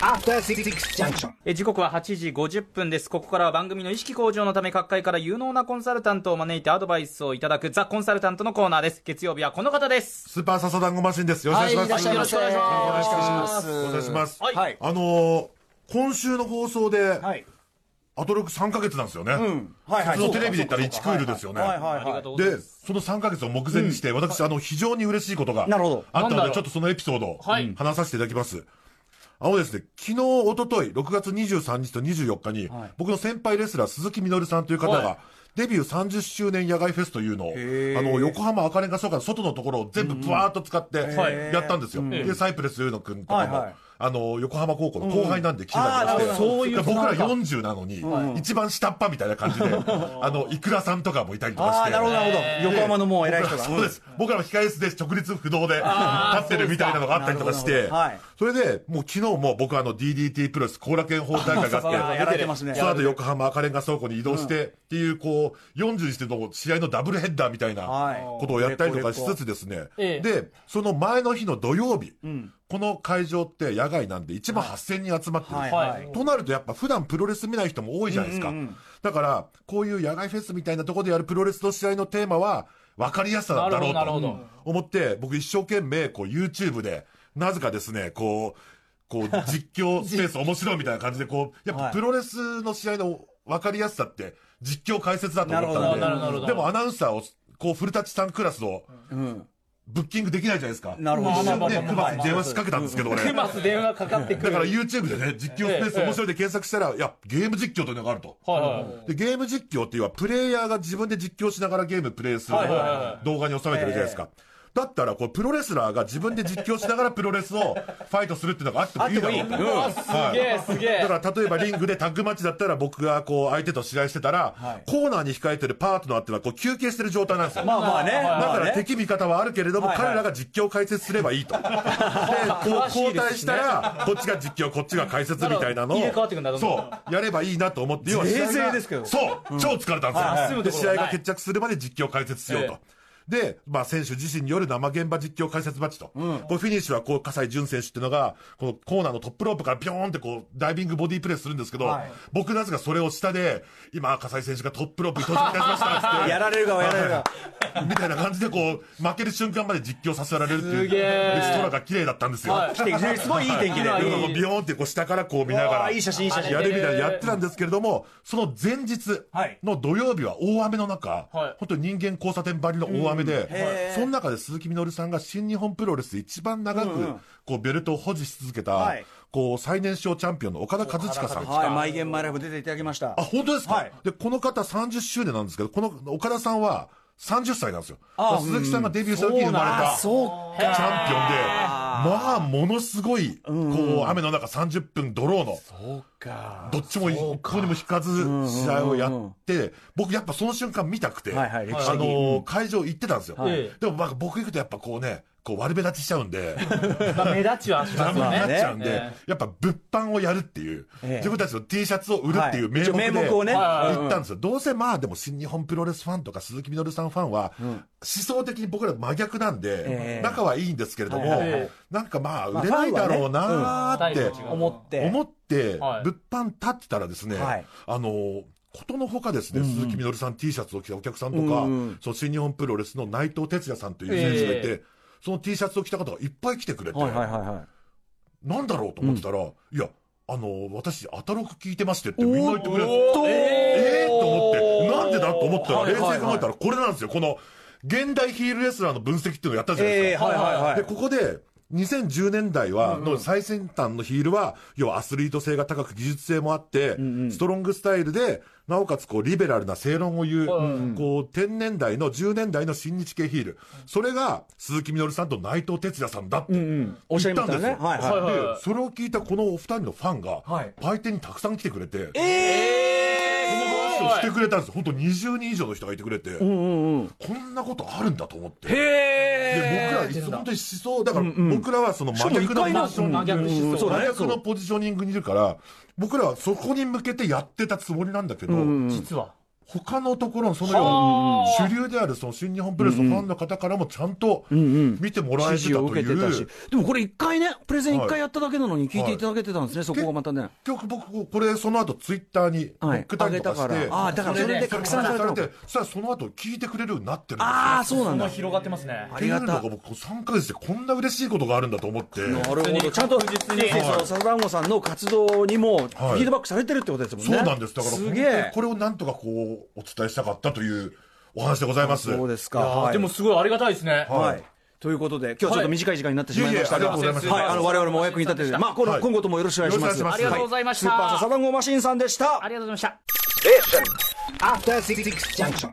After Six Junction. え時刻は8時50分です。ここからは番組の意識向上のため各界から有能なコンサルタントを招いてアドバイスをいただくザ・コンサルタントのコーナーです。月曜日はこの方です。スーパーササダンゴマシンです。よろしくお願いします。はいいらっしゃいませよろしくお願いします。お願いします。はいはいあのー今週の放送で、はい。アトロク3ヶ月なんですよね。はいはい。普通のテレビで言ったら1クールですよね。はいはいありがはでとうございます。、その3ヶ月を目前にして、私、あの、非常に嬉しいことがなるほどあったので、なんだろうちょっとそのエピソードをはい話させていただきます。あのですね、昨日、一昨日6月23日と24日に、はい。僕の先輩レスラー、鈴木みのるさんという方はが、デビュー30周年野外フェスというのを、あの、横浜赤レンガ倉庫の外のところを全部ブワーっと使って、はいやったんですよ。ん。で、サイプレス・ユーノ君とかも、はいはい。あの、横浜高校の後輩なんで来てたりして、ういうで僕らつながり40なのに、一番下っ端みたいな感じで、あの、イクラさんとかもいたりとかして。なるほど、なるほど。横浜のもう偉い人が。そうです。僕らも控え室で直立不動で立ってるみたいなのがあったりとかしてそれで、もう昨日も僕あの DDT プロレス後楽園ホール大会があって。その後横浜赤レンガ倉庫に移動してっていう、こう、40にしての試合のダブルヘッダーみたいなはい。ことをやったりとかしつつですね。ええ。で、その前の日の土曜日、この会場って野外なんで1万8000人集まってる。はい。はい。となるとやっぱ普段プロレス見ない人も多いじゃないですか。だから、こういう野外フェスみたいなところでやるプロレスの試合のテーマは、分かりやすさだろうなるほどなると思って、僕一生懸命、こう YouTube で、なぜかですね、こう、こう実況スペース面白いみたいな感じで、こう、やっぱはい。プロレスの試合の分かりやすさって、実況解説だと思ったなるほどなるほどんで、でもアナウンサーを、こう、古舘さんクラスを、うん。ブッキングできないじゃないですか。なるほどまあまあまあクマスに電話しかけたんですけど、俺。クマス電話かかってくる。だから YouTube でね、実況スペース面白いで検索したら、いや、ゲーム実況というのがあると。はいはい。で、ゲーム実況っていうのは、プレイヤーが自分で実況しながらゲームプレイするはいはいは動画に収めてるじゃないですか。だったら、こう、プロレスラーが自分で実況しながらプロレスをファイトするっていうのがあってもいいだろうと。うわすげえすげえ。だから、例えばリングでタッグマッチだったら、僕がこう、相手と試合してたら、はいコーナーに控えてるパートナーっていうのは、こう、休憩してる状態なんですよ。まあまあね。だから敵味方はあるけれども、彼らが実況解説すればいいと。で、こう交代したら、こっちが実況、こっちが解説みたいなのを入れ替わってくんだどんどんそう、やればいいなと思って、要は冷静ですけどそう、超疲れたんですよ。で、試合が決着するまで実況解説しようと。で、まあ、選手自身による生現場実況解説マッチと。こうフィニッシュは、こう、葛西潤選手っていうのが、このコーナーのトップロープからピョーンってこう、ダイビングボディープレスするんですけど、はい僕なぜかそれを下で、今、葛西選手がトップロープに到着いたしましたって。やられる側やられる側。みたいな感じでこう、負ける瞬間まで実況させられるっていう。すげーで空が綺麗だったんですよ。はいすごいいい天気で。ビヨーンってこう下からこう見ながら、いい写真いい写真やるみたいなやってたんですけれども、その前日の土曜日は大雨の中、はい本当に人間交差点ばりの大雨で、へー。その中で鈴木みのるさんが新日本プロレスで一番長く、こうベルトを保持し続けた、はい。こう最年少チャンピオンの岡田和親さん。はい、マイゲンマイライフ出ていただきました。あ、。本当ですか、はい。で、この方30周年なんですけど、この岡田さんは30歳なんですよ。鈴木さんがデビューした時に生まれた、そうチャンピオンで、まあ、ものすごい、こう、雨の中30分ドローの、そうか。どっちも一個にも引かず試合をやって、僕やっぱその瞬間見たくて、あのー、会場行ってたんですよ。はい。でもまあ僕行くとやっぱこうね、こう悪目立ちしちゃうんで、まあ目立ちはしますよダメになっね。ちゃうんでえ、やっぱ物販をやるっていう、ええ。自分たちの T シャツを売るっていう名目で、名目をね。はい行ったんですよ。どうせまあでも新日本プロレスファンとか鈴木みのるさんファンは、思想的に僕ら真逆なんで、ええ。仲はいいんですけれども、なんかまあまあ売れないだろうなーって思って。思って、はい。物販立ってたらですね、はい。あの、ことのほかですね、鈴木みのるさん T シャツを着たお客さんとか、そう新日本プロレスの内藤哲也さんという選手がいて、えその T シャツを着た方がいっぱい来てくれて、はいはいはいはい。なんだろうと思ってたら、いや、あの、私、アタロク聞いてましてってみんな言ってくれるええー、と思って、なんでだと思ったら、冷静に考えたらこれなんですよ。この、現代ヒールレスラーの分析っていうのをやったじゃないええですか。はいはいはいで、。ここで、2010年代は、の最先端のヒールは、要はアスリート性が高く技術性もあって、ストロングスタイルで、なおかつこう、リベラルな正論を言う、こう、10年代の10年代の新日系ヒール。それが、鈴木みのるさんと内藤哲也さんだってうんおっしゃったんですよ。はいはい。それを聞いたこのお二人のファンがはい、売店にたくさん来てくれて、えこの話をしてくれたんですよ。本当20人以上の人がいてくれて、こんなことあるんだと思って。へで、僕ら、え本当に思想、だから僕らはその真逆の、真逆のポジショニングにいるから、僕らはそこに向けてやってたつもりなんだけど、実は。他のところのそのように主流であるその新日本プロレスのファンの方からもちゃんと見てもらえてたとい受けてたし。う。でもこれ一回ねプレゼン一回やっただけなのに聞いていただけてたんですね、そこがまたね。結局僕これその後ツイッターに載っけたりとかして、はい上げたから。あーだからそれで拡散されたのか。てそしたらその後聞いてくれるようになってるんですよ。ああそうなんだ。広がってますね。っていうのが僕3ヶ月でこんな嬉しいことがあるんだと思って。なるほど。ちゃんと確実に。そうそう笹団子さんの活動にもフィはいードバックされてるってことですもんね、そうなんです。だからすげえ。これをなんとかこうお伝えしたかったというお話でございます。そうですか。はい。でもすごいありがたいですね。ははい。いということで今日はちょっと短い時間になってしまいましたが、いえいえありがとうございましたはい、あの我々もお役に立てて、まあ、この、はい。今後ともよろしくお願いします。よろしくお願いしますありがとうございました。スーパーササダンゴマシンさんでした。あ。りがとうございました。After Six Junction.